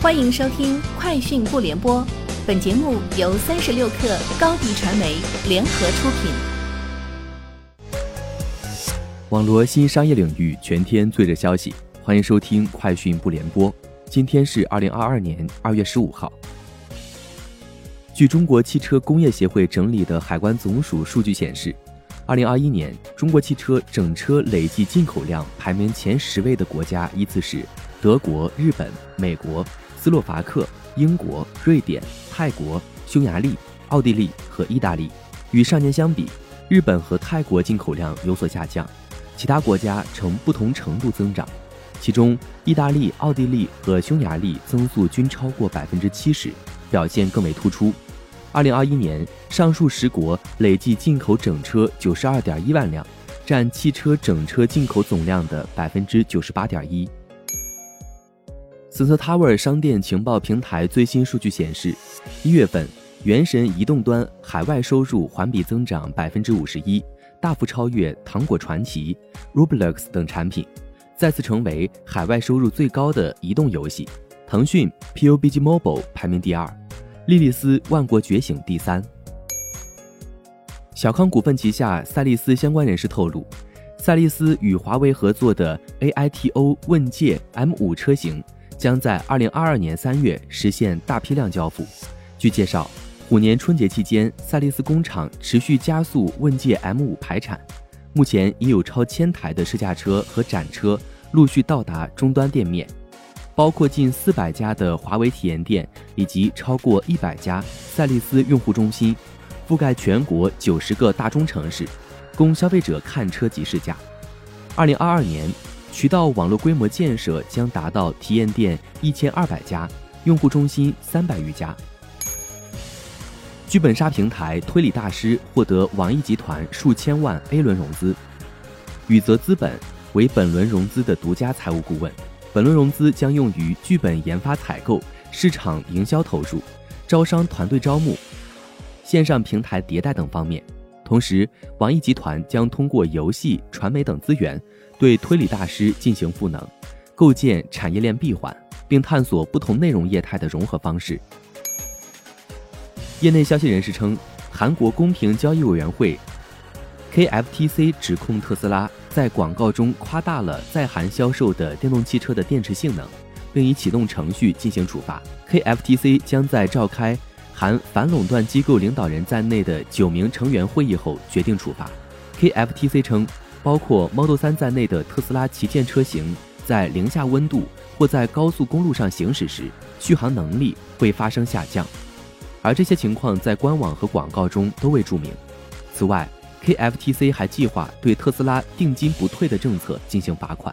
欢迎收听《快讯不联播》，本节目由三十六克高低传媒联合出品。网罗新商业领域全天最热消息，欢迎收听《快讯不联播》。今天是二零二二年二月十五号。据中国汽车工业协会整理的海关总署数据显示，二零二一年中国汽车整车累计进口量排名前十位的国家依次是德国、日本、美国。斯洛伐克、英国、瑞典、泰国、匈牙利、奥地利和意大利，与上年相比，日本和泰国进口量有所下降，其他国家呈不同程度增长。其中，意大利、奥地利和匈牙利增速均超过百分之七十，表现更为突出。二零二一年，上述十国累计进口整车九十二点一万辆，占汽车整车进口总量的百分之九十八点一。Sensor Tower 商店情报平台最新数据显示，一月份，原神移动端海外收入环比增长百分之五十一，大幅超越《糖果传奇》、Roblox 等产品，再次成为海外收入最高的移动游戏。腾讯 PUBG Mobile 排名第二，莉莉丝万国觉醒第三。小康股份旗下赛力斯相关人士透露，赛力斯与华为合作的 AITO 问界 M5 车型。将在二零二二年三月实现大批量交付。据介绍，虎年春节期间，赛力斯工厂持续加速问界 M5 排产，目前已有超千台的试驾车和展车陆续到达终端店面，包括近四百家的华为体验店以及超过一百家赛力斯用户中心，覆盖全国九十个大中城市，供消费者看车及试驾。二零二二年。渠道网络规模建设将达到体验店一千二百家，用户中心三百余家。剧本杀平台推理大师获得网易集团数千万 A 轮融资，宇泽资本为本轮融资的独家财务顾问。本轮融资将用于剧本研发、采购、市场营销投入、招商团队招募、线上平台迭代等方面。同时，网易集团将通过游戏、传媒等资源。对推理大师进行赋能，构建产业链闭环，并探索不同内容业态的融合方式。业内消息人士称，韩国公平交易委员会 KFTC 指控特斯拉在广告中夸大了在韩销售的电动汽车的电池性能，并已启动程序进行处罚。KFTC 将在召开含反垄断机构领导人在内的九名成员会议后决定处罚。KFTC 称。包括 Model 3在内的特斯拉旗舰车型，在零下温度或在高速公路上行驶时，续航能力会发生下降，而这些情况在官网和广告中都未注明。此外，KFTC 还计划对特斯拉定金不退的政策进行罚款。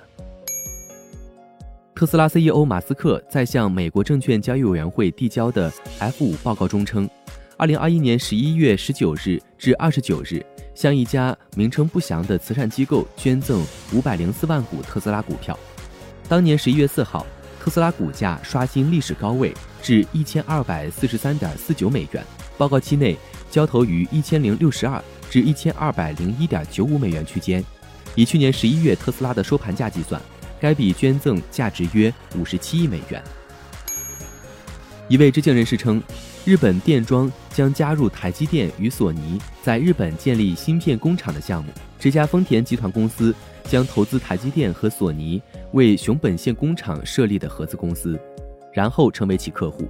特斯拉 CEO 马斯克在向美国证券交易委员会递交的 F5 报告中称，2021年11月19日至29日。向一家名称不详的慈善机构捐赠五百零四万股特斯拉股票。当年十一月四号，特斯拉股价刷新历史高位至一千二百四十三点四九美元。报告期内交投于一千零六十二至一千二百零一点九五美元区间。以去年十一月特斯拉的收盘价计算，该笔捐赠价值约五十七亿美元。一位知情人士称。日本电装将加入台积电与索尼在日本建立芯片工厂的项目。这家丰田集团公司将投资台积电和索尼为熊本县工厂设立的合资公司，然后成为其客户。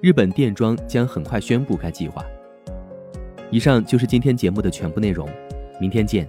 日本电装将很快宣布该计划。以上就是今天节目的全部内容，明天见。